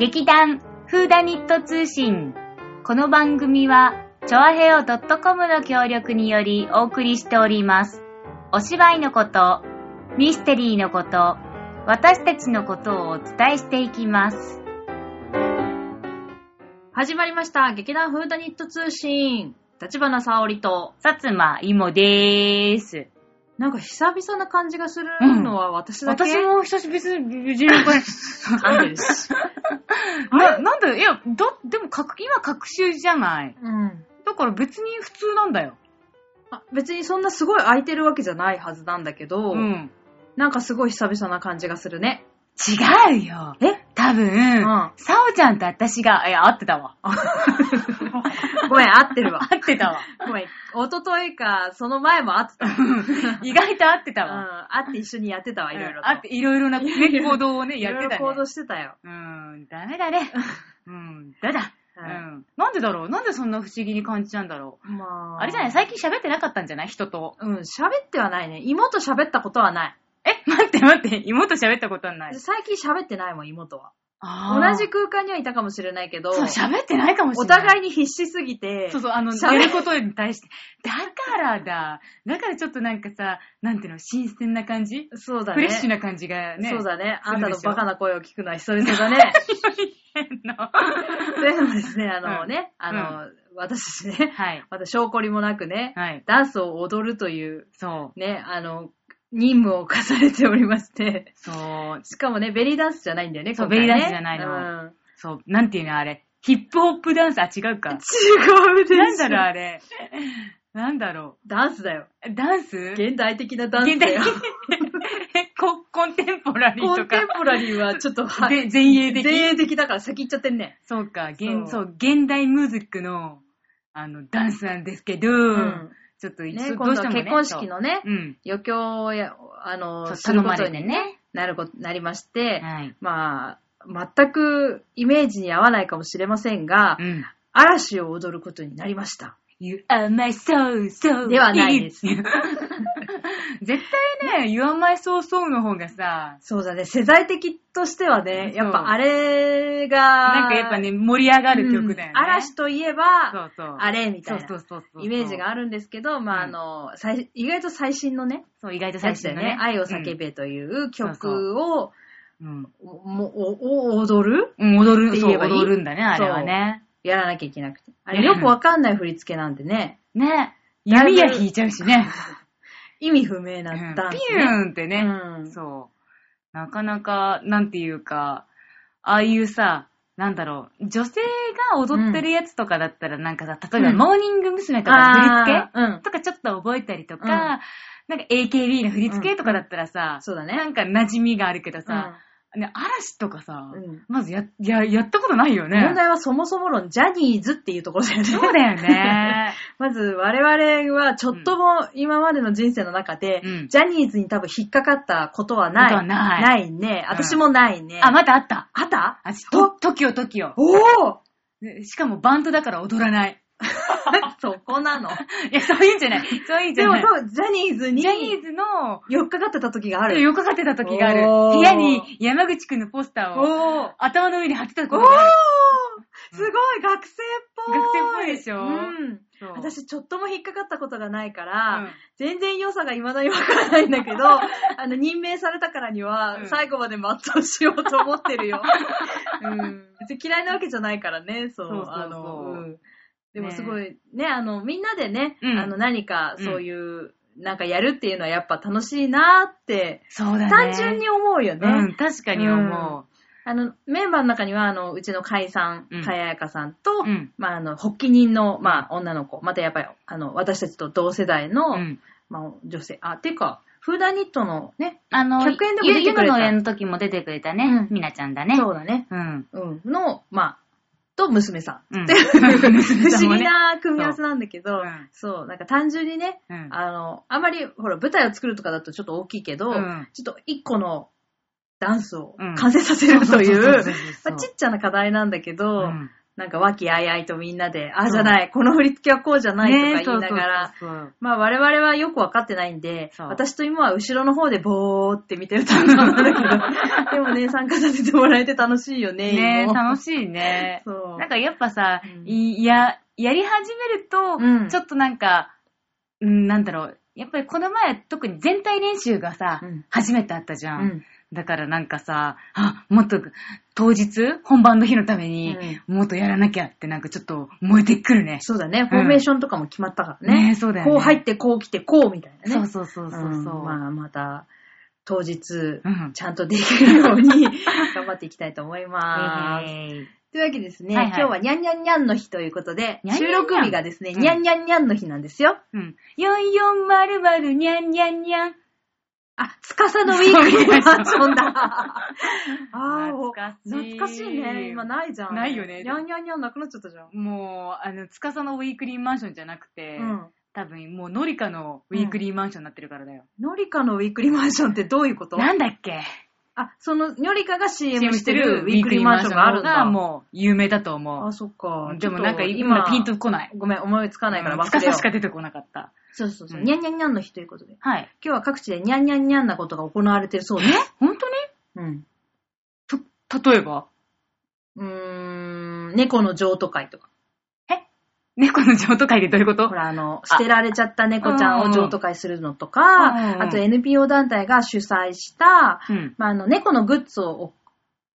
劇団フーダニット通信。この番組は、チョアヘオ .com の協力によりお送りしております。お芝居のこと、ミステリーのこと、私たちのことをお伝えしていきます。始まりました。劇団フーダニット通信。立花沙織と、さつまいもでーす。なんか久々な感じがするのは私だけ、私も久しぶりに、これ、噛んでるし。な、なんだ、いや、だ、でも、かく今、学習じゃない。うん。だから別に普通なんだよ。あ別にそんなすごい空いてるわけじゃないはずなんだけど、うん。なんかすごい久々な感じがするね。違うよ。え？多分、んさおちゃんと私が、いや、合ってたわ。ごめん、合ってるわ。合ってたわ。ごめん、一昨日か、その前も合ってたわ。意外と合ってたうん、わ。会って一緒にやってたわ、いろいろと。あって、いろいろな、ね、行動をね、いやってたね。ろいろ行動してたよ。うん、ダメだね。うん、だだ。うはいん。なんでだろう？なんでそんな不思議に感じちゃうんだろう？まあ。あれじゃない？最近喋ってなかったんじゃない？人と。うん、喋ってはないね。妹喋ったことはない。え、待って待って、妹喋ったことはない。最近喋ってないもん、妹は。同じ空間にはいたかもしれないけど、そう、喋ってないかもしおれない。互いに必死すぎて、そうそう、あの、喋やることに対して。だからだ。だからちょっとなんかさ、なんていうの、新鮮な感じ、そうだね。フレッシュな感じがね。そうだね。あんたのバカな声を聞くのは久々だね。というの？もですね、あのうんね、あの、私たちね、はい。また証拠りもなくね、はい。ダンスを踊るという、そう。ね、あの、任務を課されておりまして、そう。しかもね、ベリーダンスじゃないんだよね、そうねベリーダンスじゃないのうんそう。なんていうのあれ。ヒップホップダンス、あ、違うか。違うでしょ。なんだろうあれ。なんだろダンスだよ。う。ダンス？現代的なダンスだよ。ココンテンポラリーコとか。ンテンポラリーはちょっと前衛的？前衛的だから先行っちゃってんね。そうか、現、そう、現代ムージックの、あの、ダンスなんですけど、うん。ちょっと今度は結婚式のね。余興をや、あその、うすることにね、なること、なりまして、はい。まあ、全くイメージに合わないかもしれませんが、うん。嵐を踊ることになりました。You are my soul, soul. ではないです 絶対ね、You are my soul, soul の方がさ、そうだね、世代的としてはね、そうやっぱあれが、なんかやっぱね、盛り上がる曲だよね。うん嵐といえそば、うそう。あれみたいなそうそうそうそうイメージがあるんですけど、まあ、あの、最意外と最新のね、そう、意外とや最新のねね。。愛を叫べという曲を、うん。もおお踊るうん。踊る、そう、って言えばいい？踊るんだね、あれはね。やらなきゃいけなくて。あうんれよくわかんない振り付けなんでね、ね。だいぶ弓矢引いちゃうしね。意味不明なうんダンス、ピね。ューンってね。うんそう。なかなか、なんていうか、ああいうさ、なんだろう、女性が踊ってるやつとかだったら、なんかさ、例えば、うんモーニング娘。とかの振り付け。とかちょっと覚えたりとか、うんなんか AKB の振り付けとかだったらさ、そうだね。なんか馴染みがあるけどさ、ね、嵐とかさ、うんまずや、や、やったことないよね。問題はそもそも論、ジャニーズっていうところだよね。そうだよね。まず我々はちょっとも今までの人生の中で、うんジャニーズに多分引っかかったことはない。ことはないね。うん私もないね。あ、またあった。あった？あ、と、トキオトキオ。おおねしかもバンドだから踊らない。そこなの。いや、そういうんじゃない。そういうんじでもゃない。多分ジャニーズにジャニーズの、寄っかかってた時がある。よくかってた時がある。おー部屋に山口くんのポスターをおー頭の上に貼ってたおーことがある。すごい学生っぽい学生っぽいでしょうん。そう私ちょっとも引っかかったことがないから、うん全然良さが未だにわからないんだけど、あの、任命されたからにはう、ん最後まで全うしようと思ってるよ。うん。別に嫌いなわけじゃないからね、そう。そうそうそうあの、うん。でもねすごい、ね、あの、みんなでね、うんあの、何かそういう、なんかやるっていうのはやっぱ楽しいなって、そうだね。単純に思うよね。うん、確かに思あの、メンバーの中には、あの、うちの海さんうん、かややかさんと、うんまあ、あの、発起人の、まあ、女の子、またやっぱり、あの、私たちと同世代う。の、うん。まあ、女性、あ、ていうか、フーダニットのね、あの、100円でもゆ出てくれたゆの上の時も出てくれたねう。んみなちゃんだね。そうだね、うん。うん、の、まあ、と娘さん。うん。不思議な組み合わせなんだけど、う。んそう、なんか単純にね、うん。あの、あまり、ほら、舞台を作るとかだとちょっと大きいけど、うん。ちょっと一個のダンスをうん。完成させるといそうちっちゃな課題なんだけど、うんなんか和気あいあいとみんなで、ああじゃない、この振り付けはこうじゃないとか言いながら、まあ我々はよくわかってないんで、私と妹は後ろの方でボーって見てる担当なんだけど、でもね、参加させてもらえて楽しいよね、ね妹楽しいね。そう。なんかやっぱさ、うん。いや、やり始めると、うん。ちょっとなんか、うん、なんだろう。やっぱりこの前特に全体練習がさ、うん。初めてあったじゃん。うん。だからなんかさ、あ、もっと当日、本番の日のために、もっとやらなきゃってなんかちょっと燃えてくるね。そうだね、フォーメーションとかも決まったからね。ねそうだよね。こう入って、こう来て、こうみたいなね。そうそうそうそうそう。んまあ、また、当日、うん。ちゃんとできるように 頑張っていきたいと思います。えーというわけでですね、はいはい今日はにゃんにゃんにゃんの日ということで、にゃんにゃんにゃん収録日がですね、うんにゃんにゃんにゃんの日なんですよ。うん。4400にゃんにゃんにゃん。あ、つかさのウィークリーバージョンだ。あ ー懐かしい懐かしいね。今ないじゃん。ないよねにゃんにゃんにゃんなくなっちゃったじゃん。もう、あの、つかさのウィークリーマンションじゃなくて、うん。多分もうノリカのウィークリーマンションになってるからだよ。ノリカのウィークリーマンションってどういうこと？なんだっけ？あ、その、ニョリカが CM ししててるるウィークリーマンションがあるんだ。がもう有名だと思あ、う。そっか。でもなんか今ピンとこない。ごめん、思いつかないから忘れよう。つかさしか出てこなかった。そうそうそう。うんにゃんにゃんにゃんの日ということで。はい。今日は各地でにゃんにゃんにゃんなことが行われてるそうね。本当うん。に例えば？うーん、猫の譲渡会とか。猫の譲渡会でどういうこと？ほら、あの、捨てられちゃった猫ちゃんを譲渡会するのとか、うん。あと NPO 団体が主催した、うん。まあ、あの、猫のグッズを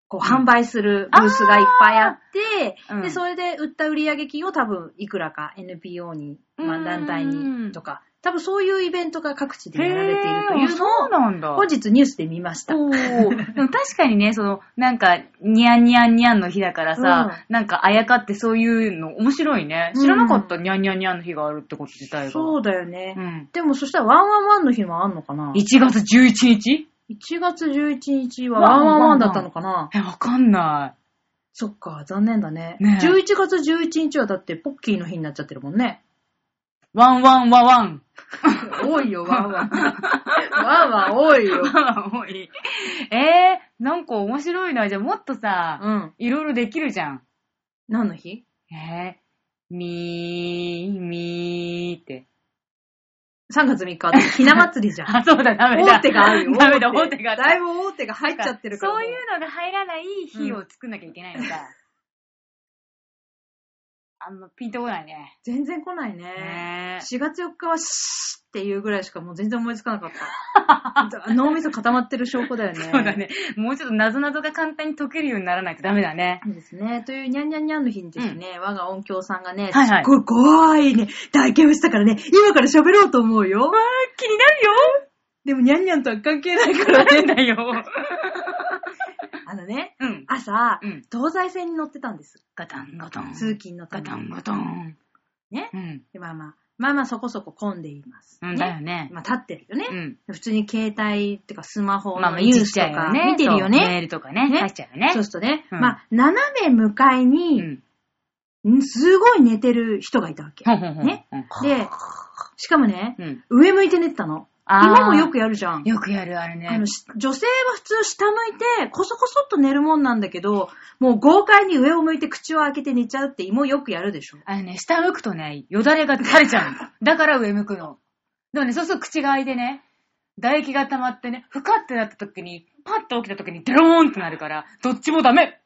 こう販売するブースがいっぱいあって、うん。で、それで売った売上金を多分いくらか NPO に、まあ、うん。団体にとか、多分そういうイベントが各地でやられているというのを、なんだ。本日ニュースで見ました。おーでも確かにね、その、なんか、にゃんにゃんにゃんの日だからさ、なんかあやかってそういうの面白いね。知らなかった、にゃんにゃんにゃんの日があるってこと自体が。そうだよね。うん。でもそしたらワンワンワンの日もあんのかな？1月11日 ?1 月11日はワンワンワンだったのかな？え、わかんなそっか、残念だね。ねえ11月11日はだってポッキーの日になっちゃってるもんね。い。ワンワンワワン。多いよ、ワンワン。ワンワン多いよ。多い。えー、なんか面白いな。じゃあもっとさ、うん。いろいろできるじゃん。何の日？えー、みー、みーって。?3 月3日はひな祭りじゃん。あ、そうだ、ダメだ。大手があるよ。ダメだ、大大手が。だいぶ大手が入っちゃってるから。そういうのが入らない日を作んなきゃいけないのか。あんまピンとこないね。全然来ないね。ね4月4日はシーっていうぐらいしかもう全然思いつかなかった。脳みそ固まってる証拠だよね。そうだね。もうちょっと謎々が簡単に解けるようにならないとダメだね。そうですね。というにゃんにゃんにゃんの日にですね、我が音響さんがね、はいはいすっごい怖いね、体験をしたからね、今から喋ろうと思うよ。気になるよでもにゃんにゃんとは関係ないからね。だよ。あのね、うん。朝、うん。東西線に乗ってたんです。ガタンガタン。通勤のために。ガタンガタン。ね。うん。でまあまあ、まあまあそこそこ混んでいます。うん、だよね。まあ立ってるよね。うん。普通に携帯ってかスマホのニュースとか。見てるよそうメーね。ルとかね。ねちゃうよね。そうするとね、うんまあ、斜め向かいうに、すごい寝てる人がいたわけ。ねうん。で、しかもね、うん。上向いて寝てたの。今もよくやるじゃん。よくやる、あれね。あの、し女性は普通下向いて、こそこそっと寝るもんなんだけど、もう豪快に上を向いて口を開けて寝ちゃうって芋よくやるでしょ。あのね、下向くとね、よだれが垂れちゃうの。だから上向くの。でもね、そうすると口が開いてね、唾液が溜まってね、ふかってなった時に、パッと起きた時にデローンってなるから、どっちもダメ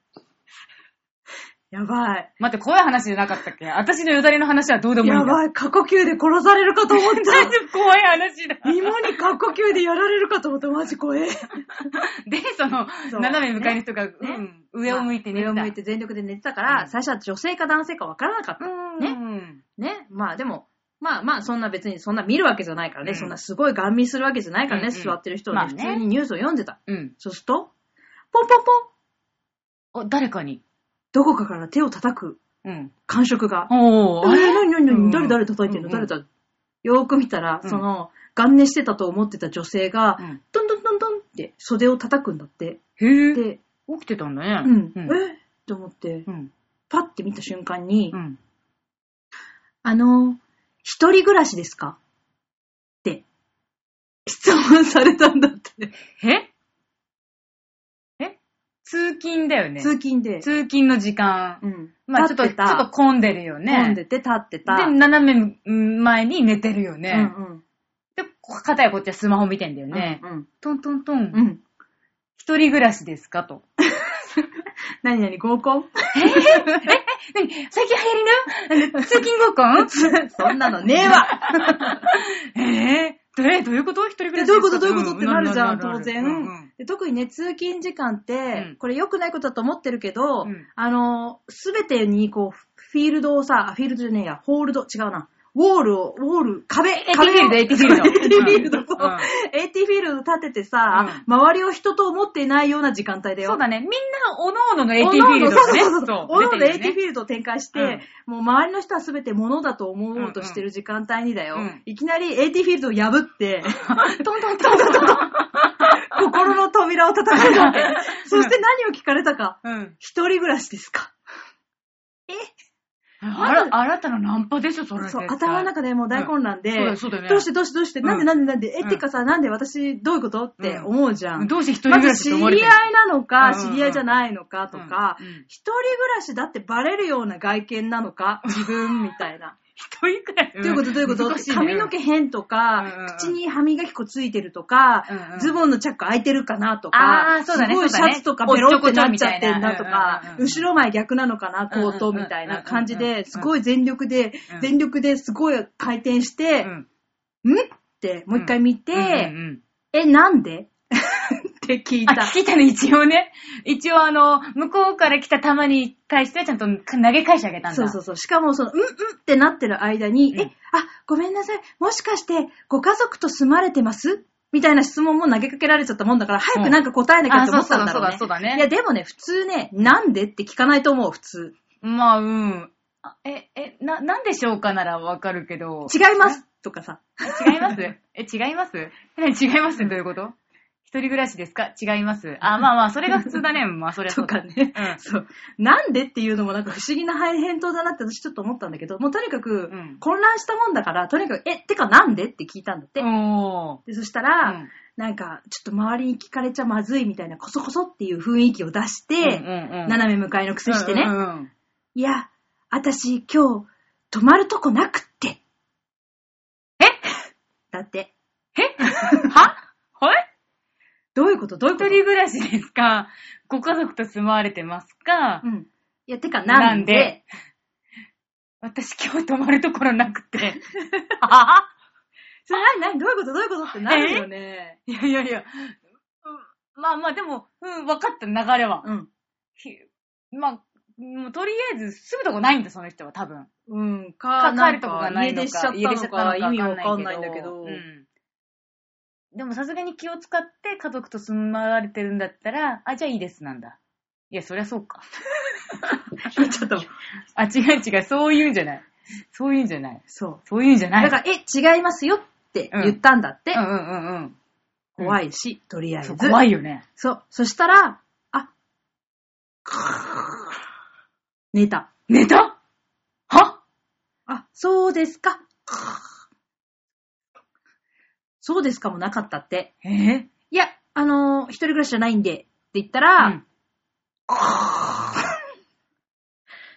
やばい。待って、怖い話じゃなかったっけ？私のよだれの話はどうでもいいんだ。やばい。過呼吸で殺されるかと思っ大丈夫怖い話だ。た。芋に過呼吸でやられるかと思った。マジ怖え。で、その、そう斜め向かいの人が、ねうん、上を向いて寝てた。上を向いて全力で寝てたから、うん最初は女性か男性かわからなかった。うん。ねね。まあでも、まあまあ、そんな別にそんな見るわけじゃないからね。うんそんなすごいガン見するわけじゃないからね。うんうん座ってる人でまあね普通にニュースを読んでた。うん。そうすると、ポンポンポンお、誰かに。どこかから手を叩くうん。感触が。おー、あれあれ何何何、うん誰誰叩いてんの、うんうん誰だ？よーく見たら、うんその、ガン寝してたと思ってた女性が、うんトントントントンって袖を叩くんだって。へぇで、起きてたんだね。うん、うん。え？って思って、うん。パッて見た瞬間に、うん。あの、一人暮らしですか？って、質問されたんだって。ええ？通勤だよね。通勤で。通勤の時間。うん。まあちょっと、ちょ立っと混んでるよね。混んでて、立ってた。で、斜め前に寝てるよね。うんうん。で、片やこっちはスマホ見てんだよね。うんトントントン。うん。うん。一人暮らしですかと。何々合コン？何？最近流行りの？通勤合コン？そんなのねえわ え？ー、どれ？どういうこと？一人暮らしでどういうこと？どういうこと？ってなるじゃん、当うんうん然、うんで。特にね、通勤時間って、うんこれ良くないことだと思ってるけど、うんあの、すべてにこう、フィールドをさ、あフィールドじゃねえや、ホールド、違うな。ウォールを、ウォール、壁、AT フィールド AT フィールド AT フィールド、うんそう。AT フィールド立ててさ、周りを人と思っていないような時間帯だよ。そうだね。みんな、おのおのの AT フィールドね。そうそうそう。おのおの AT フィルールドを展開して、もう周りの人は全て物だと思おうとしてる時間帯にだよ。うんいきなり AT フィールドを破って、ド。トントントントントン。心の扉を叩かれたわけ。そして何を聞かれたか。うん。一人暮らしですかあら、新たなナンパでしょ、それ。そう、頭の中でもう大混乱で、そうだよそうだよ。ねどうしてどうしてどうして、うん。なんでなんでなんで、え、うん。てかさ、なんで私どういうことって思うじゃん。どうして一人ま暮らず知り合いなのか、知り合いじゃないのかとか一人暮らしだってバレるような外見なのか、自分みたいな。一人暮らし。どういうこと？どういうこと？髪の毛変とかうん、口に歯磨き粉ついてるとかうんう、んズボンのチャック開いてるかなとあかすごいシャツとかベロってな。っちゃってんだとか後ろ前逆なのかな、コートみたいな感じで、すごい全力でうん、全力ですごい回転して、うん。ん？ってもう一回見て、うん。え、なんで？って聞いあ、た。聞いたね、一応ね。一応あの、向こうから来た球に対してはちゃんと投げ返してあげたんだ。そうそうそう。しかも、その、うんうんってなってる間に、うんえ、あ、ごめんなさい。もしかして、ご家族と住まれてます？みたいな質問も投げかけられちゃったもんだから、早くなんか答えなきゃって思ったんだろうね。あそうだそうだそうだねいや、でもね、普通ね、なんでって聞かないと思う、普通。まあ、うん。あえ、え、な、なんでしょうかならわかるけど。違います？とかさ。え違います？え、違います？え、違いますどういうこと？一人暮らしですか？違います。あ、まあまあ、それが普通だね。まあ、それはそうかね、うん。そう。なんでっていうのもなんか不思議な返答だなって私ちょっと思ったんだけど、もうとにかくうん、混乱したもんだから、とにかく、え、てかなんで？って聞いたんだって。おー。でそしたら、うん。なんか、ちょっと周りに聞かれちゃまずいみたいな、こそこそっていう雰囲気を出して、うんうんうん。斜め向かいの癖してね、うんうんうん。いや、私今日、泊まるとこなくって。え？だって、え？は？はい？どういうこと？どういう一こと人暮らしですか？ご家族と住まわれてますか？うん。いや、てかなんで？なんで？私今日泊まるところなくて。あそれ何何？どういうこと？どういうこと？ってなるよね。いやいやいや。うんまあまあでも、うん、分かった流れは。うん。ひまあ、もうとりあえず住むとこないんだ、その人は多分。うん。かか、帰るとこがないのか、家出しちゃったのか、意味わかんけないんだけど。うんでもさすがに気を使って家族と住まわれてるんだったら、あ、じゃあいいですなんだ。いや、そりゃそうか。ちょっと、あ、違う違う、そういうんじゃない。そういうんじゃない。そそういうんじゃう。ない。だから、え、違いますよって言ったんだって。うんうんうんうん。怖いし、とりあえず。怖いよね。そう。そしたら、あ、寝た。寝た？は？あ、そうですか。そうですかもなかったって。えー、いや、あのー一人暮らしじゃないんで、って言ったら、うん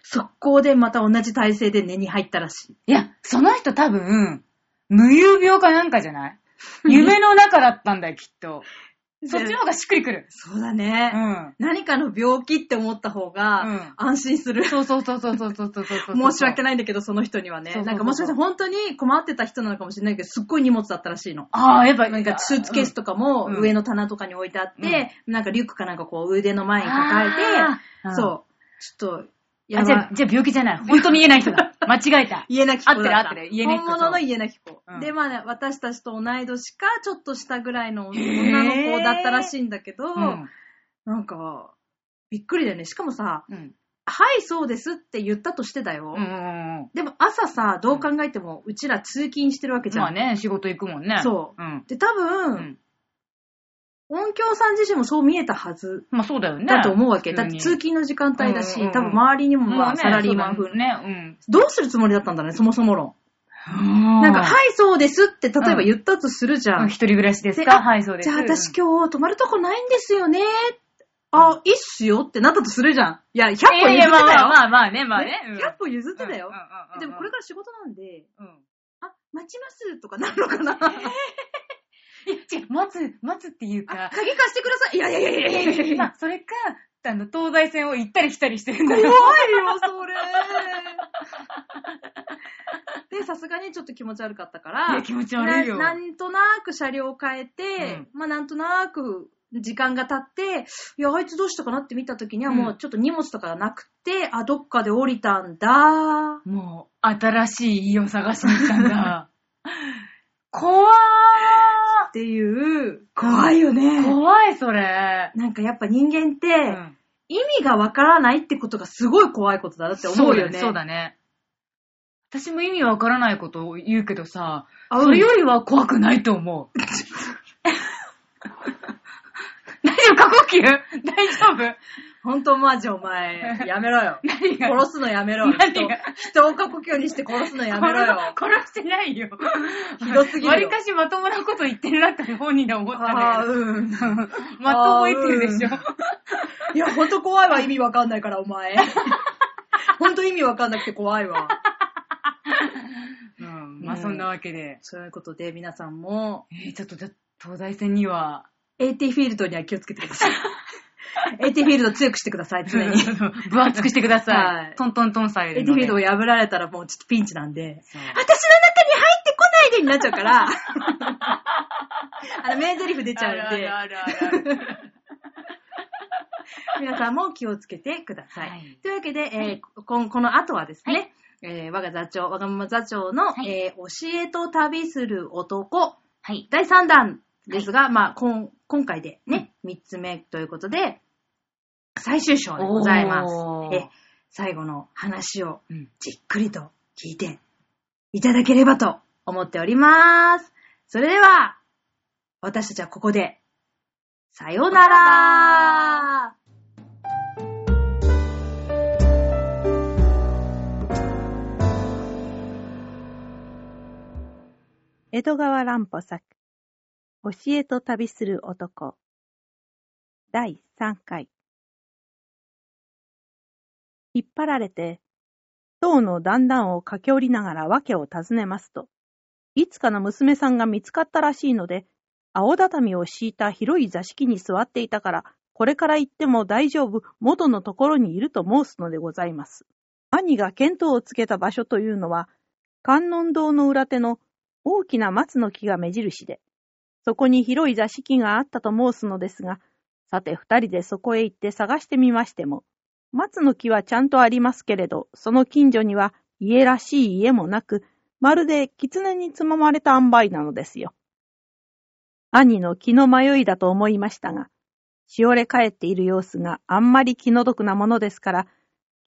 速攻でまた同じ体勢で寝に入ったらしい。いや、その人多分、無遊病かなんかじゃない？夢の中だったんだよ、きっと。そっちの方がしっくりくる。そうだね。うん。何かの病気って思った方が、安心する。そうそうそうそうそうそう申し訳ないんだけど、その人にはね。なんかもしかして本当に困ってた人なのかもしれないけど、すっごい荷物だったらしいの。ああ、やっぱなんかスーツケースとかも上の棚とかに置いてあって、なんかリュックかなんかこう腕の前に抱えて、そう。ちょっと、いやじゃ、じゃあ病気じゃない。本当見えない人だ。間違えた。家なき子。合ってる合ってる家なき子本物の家なき子。うんで、まあね、私たちと同い年か、ちょっと下ぐらいの女の子だったらしいんだけど、うん。なんか、びっくりだよね。しかもさ、うん。はい、そうですって言ったとしてだよ。うんうんうん。でも朝さ、どう考えても、うちら通勤してるわけじゃん。まあね、仕事行くもんね。。そううん。で、多う分、ん。音響さん自身もそう見えたはずまあそうだよね。だと思うわけ。だって通勤の時間帯だし、うんうんうん多分周りにもままあサラリーマン風そうだね。どうするつもりだったんだろうね、そもそも論。うん。なんか、はい、そうですって、例えば言ったとするじゃん。うん一人暮らしですであかはい、そうです。じゃあ私今日泊まるとこないんですよね。あ、いいっすよってなったとするじゃん。いや、100歩譲ってたよ。まあまあまあまあね、まあね。ねうん100歩譲ってたようん。うんうんうんでもこれから仕事なんで、うん。あ、待ちますとかなるのかな 違う、待つ、待つっていうか、鍵貸してください。いやいやいやいやいやいやまあ、それか、あの、東西線を行ったり来たりしてるんだ怖いよ。よ、それ。で、さすがにちょっと気持ち悪かったから、いや気持ち悪いよななんとなく車両を変えて、まあなんとなく時間が経って、いや、あいつどうしたかなって見た時にはうんもうちょっと荷物とかがなくて、あ、どっかで降りたんだ。もう、新しい家を探しに行ったんだ。怖っていう、怖いよーね。怖い、それ。なんかやっぱ人間って、うん意味がわからないってことがすごい怖いことだなって思うよね。そうだね。私も意味わからないことを言うけどさ、あそれよりは怖くないと思う。大丈夫？過呼吸？大丈夫？ほんとマジお前、やめろよ。何が？殺すのやめろ。人何が？人を過呼吸にして殺すのやめろよ。殺 殺してないよ。ひどすぎるよわりかしまともなこと言ってるなって本人で思ったんだあ。うん。まとも言ってるでしょ。いや、ほんと怖いわ、意味わかんないから、お前。ほんと意味わかんなくて怖いわ。うん、まあそんなわけで。そういうことで、皆さんも、えー、ちょっとじゃ、東大戦には、AT フィールドには気をつけてください。AT フィールド強くしてください、常に。分厚くしてください。はいトントントンされるので。フィールドを破られたらもうちょっとピンチなんで、私の中に入ってこないでになっちゃうから、あの、名台詞出ちゃうんで、あるあるあるある。皆さんも気をつけてください。はいというわけで、えーこんこの後はですね、えー我が座長、我がまま座長の、はいえー教えと旅する男、はい。第3弾ですが、まあ、こん今回でね、3つ目ということで、最終章でございますえ最後の話をうん。じっくりと聞いていただければと思っております。それでは、私たちはここで、さようなら江戸川乱歩作、教えと旅する男、第3回。引っ張られて、塔の段々を駆け下りながら訳を尋ねますと、いつかの娘さんが見つかったらしいので、青畳を敷いた広い座敷に座っていたから、これから行っても大丈夫、元のところにいると申すのでございます。兄が見当をつけた場所というのは、観音堂の裏手の大きな松の木が目印で、そこに広い座敷があったと申すのですが、さて二人でそこへ行って探してみましても、松の木はちゃんとありますけれど、その近所には家らしい家もなく、まるで狐につままれた塩梅なのですよ。兄の気の迷いだと思いましたが、しおれ帰っている様子があんまり気の毒なものですから、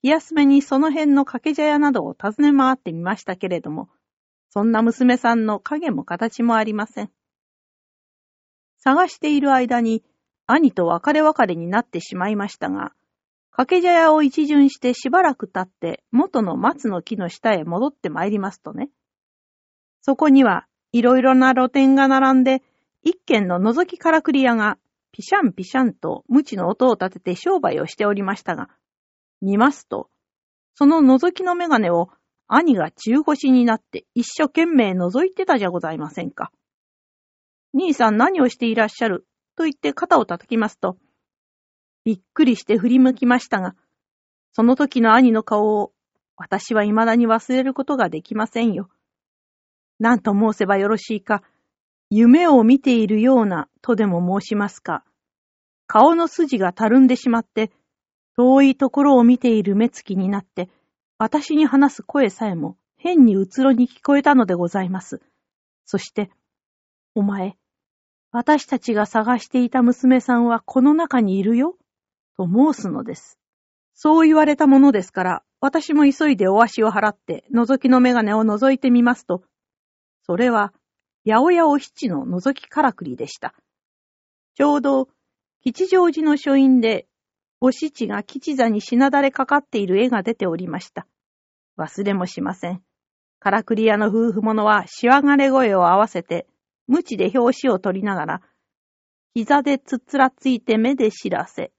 気休めにその辺の掛け茶屋などを訪ね回ってみましたけれども、そんな娘さんの影も形もありません。探している間に兄と別れ別れになってしまいましたが、掛け茶屋を一巡してしばらく経って元の松の木の下へ戻ってまいりますとね、そこにはいろいろな露店が並んで、一軒の覗きからくり屋がピシャンピシャンと無知の音を立てて商売をしておりましたが、見ますと、その覗きの眼鏡を兄が中腰になって一生懸命覗いてたじゃございませんか。兄さん何をしていらっしゃる？と言って肩を叩きますと、びっくりして振り向きましたが、その時の兄の顔を私は未だに忘れることができませんよ。何と申せばよろしいか、夢を見ているようなとでも申しますか、顔の筋がたるんでしまって、遠いところを見ている目つきになって、私に話す声さえも変にうつろに聞こえたのでございます。そして、お前、私たちが探していた娘さんはこの中にいるよ、と申すのです。そう言われたものですから、私も急いでお足を払って、覗きの眼鏡を覗いてみますと、それは、八百屋お七の覗きからくりでした。ちょうど、吉祥寺の書院で、お七が吉座にしなだれかかっている絵が出ておりました。忘れもしません。からくり屋の夫婦者はしわがれ声を合わせて、無知で表紙を取りながら、膝でつっつらついて目で知らせ、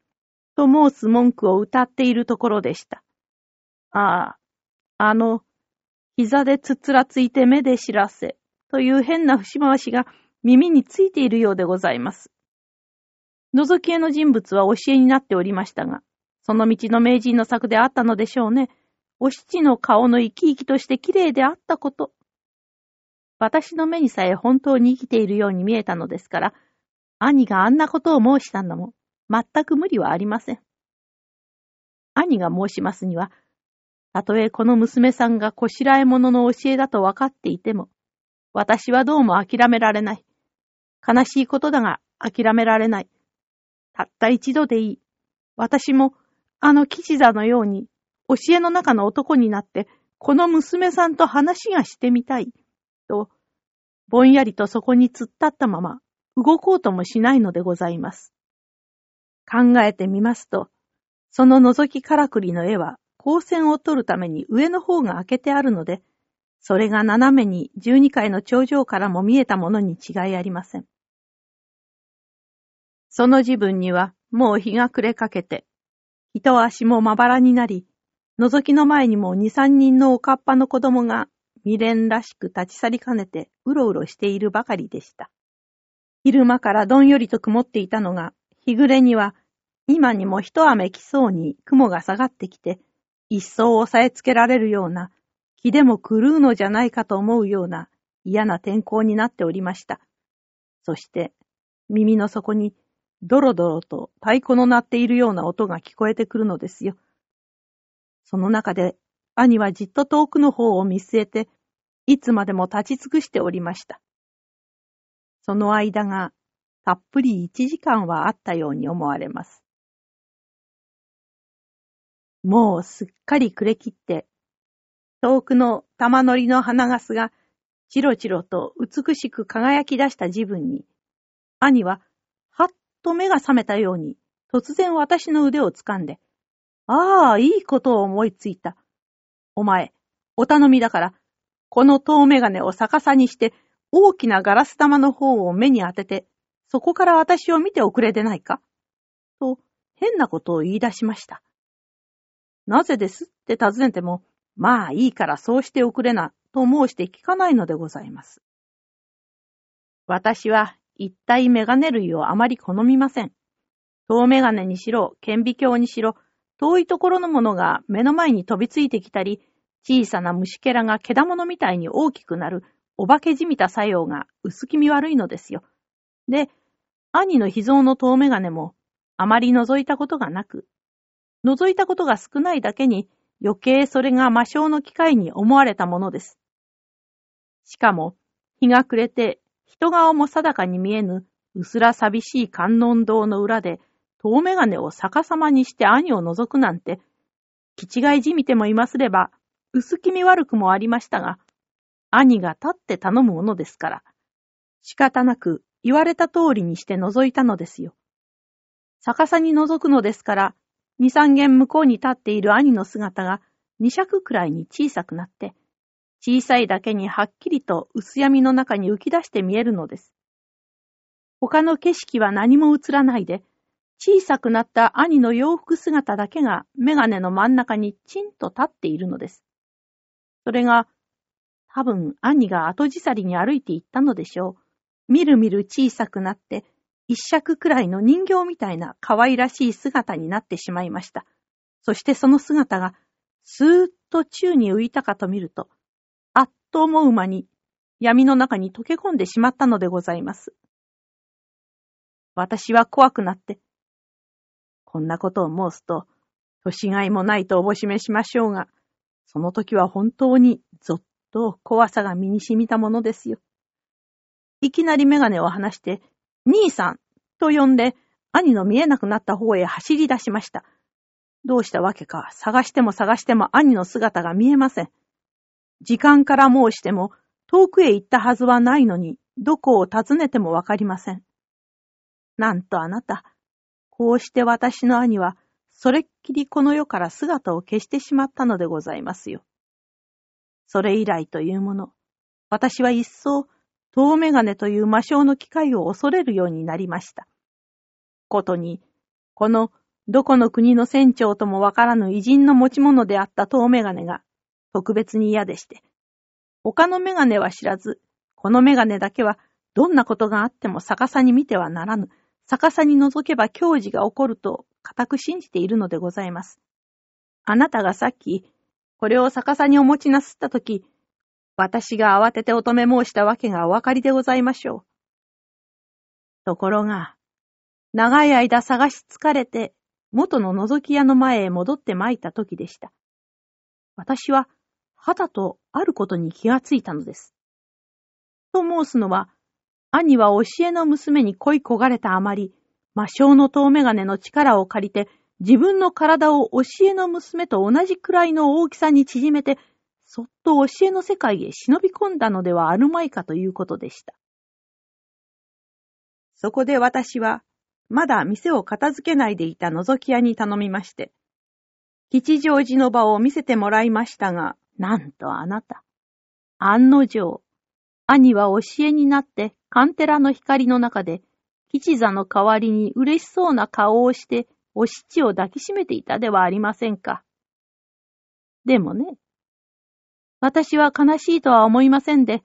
と申す文句を歌っているところでした。ああ、あの、膝でつっつらついて目で知らせ、という変な節回しが耳についているようでございます。覗き絵の人物は教えになっておりましたが、その道の名人の作であったのでしょうね。お七の顔の生き生きとして綺麗であったこと。私の目にさえ本当に生きているように見えたのですから、兄があんなことを申したのも、全く無理はありません。兄が申しますには、たとえこの娘さんがこしらえ者の教えだと分かっていても、私はどうも諦められない。悲しいことだが諦められない。たった一度でいい。私も、あの吉座のように、教えの中の男になって、この娘さんと話がしてみたい。と、ぼんやりとそこに突っ立ったまま、動こうともしないのでございます。考えてみますと、その覗きからくりの絵は、光線を取るために上の方が開けてあるので、それが斜めに十二階の頂上からも見えたものに違いありません。その自分にはもう日が暮れかけて、人足もまばらになり、覗きの前にも二三人のおかっぱの子供が未練らしく立ち去りかねてうろうろしているばかりでした。昼間からどんよりと曇っていたのが、日暮れには今にも一雨来そうに雲が下がってきて、一層押さえつけられるような、気でも狂うのじゃないかと思うような嫌な天候になっておりました。そして、耳の底にドロドロと太鼓の鳴っているような音が聞こえてくるのですよ。その中で、兄はじっと遠くの方を見据えて、いつまでも立ち尽くしておりました。その間が、たっぷり一時間はあったように思われます。もうすっかり暮れ切って、遠くの玉乗りの花ガスが、チロチロと美しく輝き出した自分に、兄は、はっと目が覚めたように、突然私の腕を掴んで、ああ、いいことを思いついた。お前、お頼みだから、この遠眼鏡を逆さにして、大きなガラス玉の方を目に当てて、そこから私を見ておくれでないか？と、変なことを言い出しました。なぜです？って尋ねても、まあいいからそうしておくれな、と申して聞かないのでございます。私は一体メガネ類をあまり好みません。遠メガネにしろ、顕微鏡にしろ、遠いところのものが目の前に飛びついてきたり、小さな虫けらが毛玉みたいに大きくなる、お化けじみた作用が薄気味悪いのですよ。で、兄の秘蔵の遠メガネも、あまり覗いたことがなく、覗いたことが少ないだけに余計それが魔性の機会に思われたものです。しかも、日が暮れて人顔も定かに見えぬ薄ら寂しい観音堂の裏で遠眼鏡を逆さまにして兄を覗くなんて、気違いじみてもいますれば、薄気味悪くもありましたが、兄が立って頼むものですから、仕方なく言われた通りにして覗いたのですよ。逆さに覗くのですから、二三軒向こうに立っている兄の姿が二尺くらいに小さくなって、小さいだけにはっきりと薄闇の中に浮き出して見えるのです。他の景色は何も映らないで、小さくなった兄の洋服姿だけがメガネの真ん中にチンと立っているのです。それが、多分兄が後じさりに歩いていったのでしょう。みるみる小さくなって、一尺くらいの人形みたいな可愛らしい姿になってしまいました。そしてその姿が、スーッと宙に浮いたかと見ると、あっと思う間に闇の中に溶け込んでしまったのでございます。私は怖くなって、こんなことを申すと、年がいもないとおぼしめしましょうが、その時は本当にぞっと怖さが身に染みたものですよ。いきなりメガネを離して、兄さんと呼んで、兄の見えなくなった方へ走り出しました。どうしたわけか、探しても探しても兄の姿が見えません。時間から申しても、遠くへ行ったはずはないのに、どこを訪ねてもわかりません。なんとあなた、こうして私の兄は、それっきりこの世から姿を消してしまったのでございますよ。それ以来というもの、私は一層遠眼鏡という魔性の機械を恐れるようになりました。ことに、このどこの国の船長ともわからぬ偉人の持ち物であった遠眼鏡が特別に嫌でして、他の眼鏡は知らず、この眼鏡だけはどんなことがあっても逆さに見てはならぬ、逆さに覗けば教事が起こると固く信じているのでございます。あなたがさっき、これを逆さにお持ちなすったとき、私が慌てて乙女申したわけがお分かりでございましょう。ところが、長い間探し疲れて、元の覗き屋の前へ戻って参った時でした。私は、肌とあることに気がついたのです。と申すのは、兄は教えの娘に恋焦がれたあまり、魔性の遠眼鏡の力を借りて、自分の体を教えの娘と同じくらいの大きさに縮めて、そっと教えの世界へ忍び込んだのではあるまいかということでした。そこで私は、まだ店を片付けないでいた覗き屋に頼みまして、吉祥寺の場を見せてもらいましたが、なんとあなた、案の定、兄は教えになってカンテラの光の中で、吉座の代わりに嬉しそうな顔をして、お七を抱きしめていたではありませんか。でもね、私は悲しいとは思いませんで、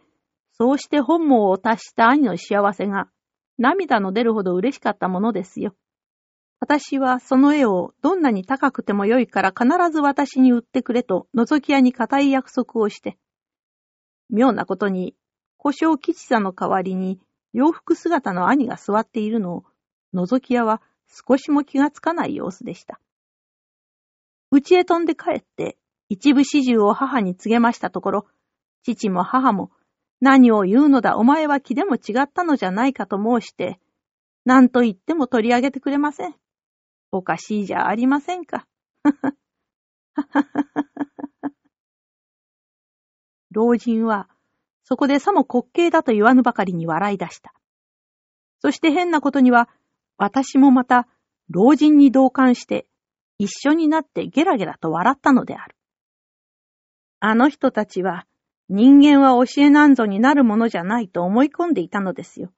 そうして本望を達した兄の幸せが、涙の出るほど嬉しかったものですよ。私はその絵をどんなに高くてもよいから必ず私に売ってくれと覗き屋に固い約束をして、妙なことに故障吉座の代わりに洋服姿の兄が座っているのを、覗き屋は少しも気がつかない様子でした。家へ飛んで帰って、一部始終を母に告げましたところ、父も母も、何を言うのだお前は気でも違ったのじゃないかと申して、何と言っても取り上げてくれません。おかしいじゃありませんか。老人はそこでさも滑稽だと言わぬばかりに笑い出した。そして変なことには、私もまた老人に同感して一緒になってゲラゲラと笑ったのである。あの人たちは人間は教えなんぞになるものじゃないと思い込んでいたのですよ。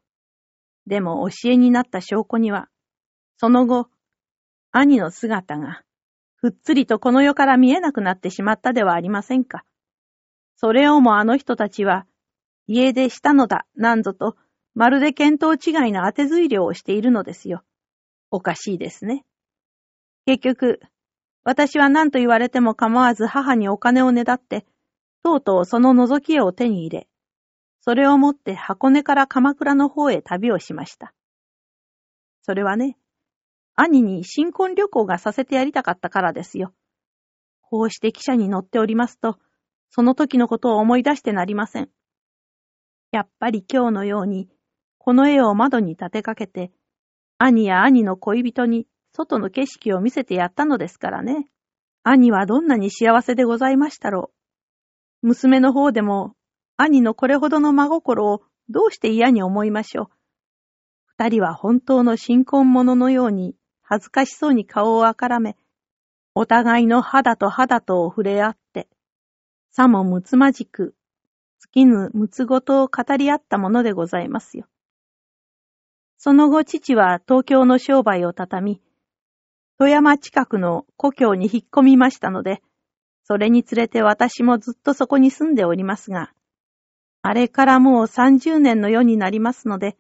でも教えになった証拠には、その後、兄の姿がふっつりとこの世から見えなくなってしまったではありませんか。それをもあの人たちは家出したのだ、なんぞと、まるで見当違いな当て推量をしているのですよ。おかしいですね。結局、私は何と言われても構わず母にお金をねだって、とうとうその覗き絵を手に入れ、それを持って箱根から鎌倉の方へ旅をしました。それはね、兄に新婚旅行がさせてやりたかったからですよ。こうして汽車に乗っておりますと、その時のことを思い出してなりません。やっぱり今日のように、この絵を窓に立てかけて、兄や兄の恋人に外の景色を見せてやったのですからね。兄はどんなに幸せでございましたろう。娘の方でも、兄のこれほどの真心をどうして嫌に思いましょう。二人は本当の新婚者のように恥ずかしそうに顔をあからめ、お互いの肌と肌とを触れ合って、さもむつまじく尽きぬむつごとを語り合ったものでございますよ。その後父は東京の商売を畳み、富山近くの故郷に引っ込みましたので、それにつれて私もずっとそこに住んでおりますが、あれからもう30年の世になりますので、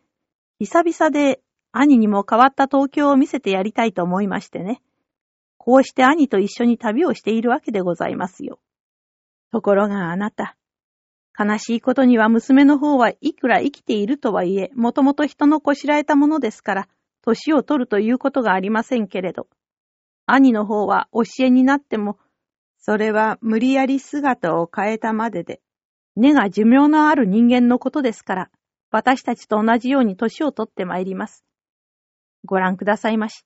久々で兄にも変わった東京を見せてやりたいと思いましてね。こうして兄と一緒に旅をしているわけでございますよ。ところがあなた、悲しいことには娘の方はいくら生きているとはいえ、もともと人のこしらえたものですから、年を取るということがありませんけれど、兄の方は教えになっても、それは無理やり姿を変えたまでで、根が寿命のある人間のことですから、私たちと同じように年を取ってまいります。ご覧くださいまし。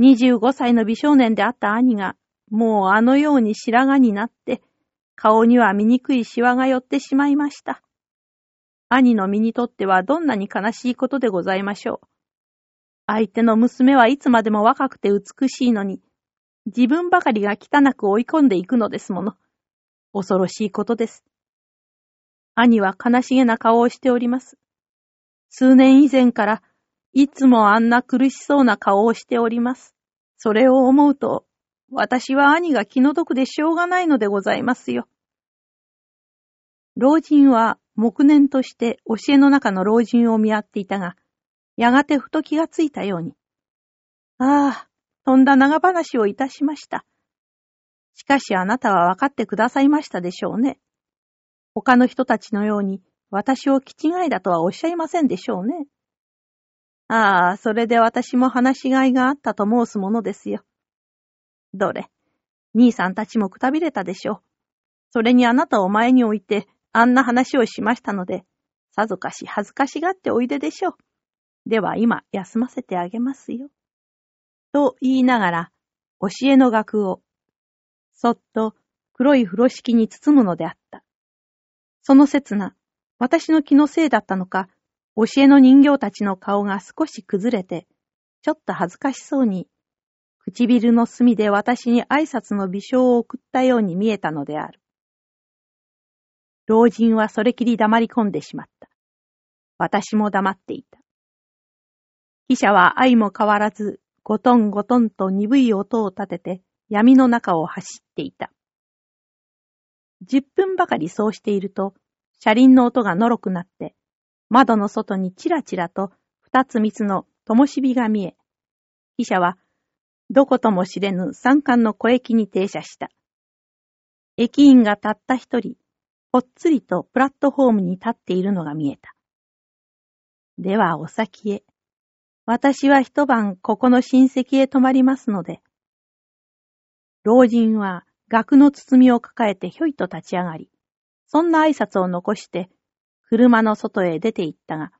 25歳の美少年であった兄が、もうあのように白髪になって、顔には醜いシワが寄ってしまいました。兄の身にとってはどんなに悲しいことでございましょう。相手の娘はいつまでも若くて美しいのに、自分ばかりが汚く追い込んでいくのですもの。恐ろしいことです。兄は悲しげな顔をしております。数年以前から、いつもあんな苦しそうな顔をしております。それを思うと、私は兄が気の毒でしょうがないのでございますよ。老人は黙念として教えの中の老人を見合っていたが、やがてふと気がついたように。ああ、とんだ長話をいたしました。しかしあなたは分かってくださいましたでしょうね。他の人たちのように私を気違いだとはおっしゃいませんでしょうね。ああ、それで私も話しがいがあったと申すものですよ。どれ、兄さんたちもくたびれたでしょう。それにあなたを前に置いてあんな話をしましたので、さぞかし恥ずかしがっておいででしょう。では今休ませてあげますよ。と言いながら、教えの額を、そっと黒い風呂敷に包むのであった。その刹那、私の気のせいだったのか、教えの人形たちの顔が少し崩れて、ちょっと恥ずかしそうに、唇の隅で私に挨拶の微笑を送ったように見えたのである。老人はそれきり黙り込んでしまった。私も黙っていた。記者は愛も変わらず、ゴトンゴトンと鈍い音を立てて闇の中を走っていた。十分ばかりそうしていると、車輪の音がのろくなって、窓の外にちらちらと二つ三つの灯火が見え、記者はどことも知れぬ山間の小駅に停車した。駅員がたった一人、ぽっつりとプラットホームに立っているのが見えた。ではお先へ。私は一晩ここの親戚へ泊まりますので。老人は額の包みを抱えてひょいと立ち上がり、そんな挨拶を残して車の外へ出て行ったが、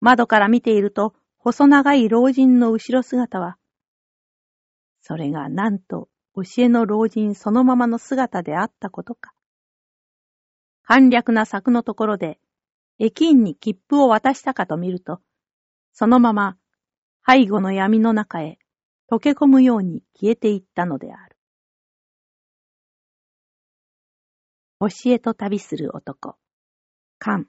窓から見ていると細長い老人の後ろ姿は、それがなんと教えの老人そのままの姿であったことか。簡略な柵のところで、駅員に切符を渡したかと見ると、そのまま背後の闇の中へ溶け込むように消えていったのである。教えと旅する男、カン。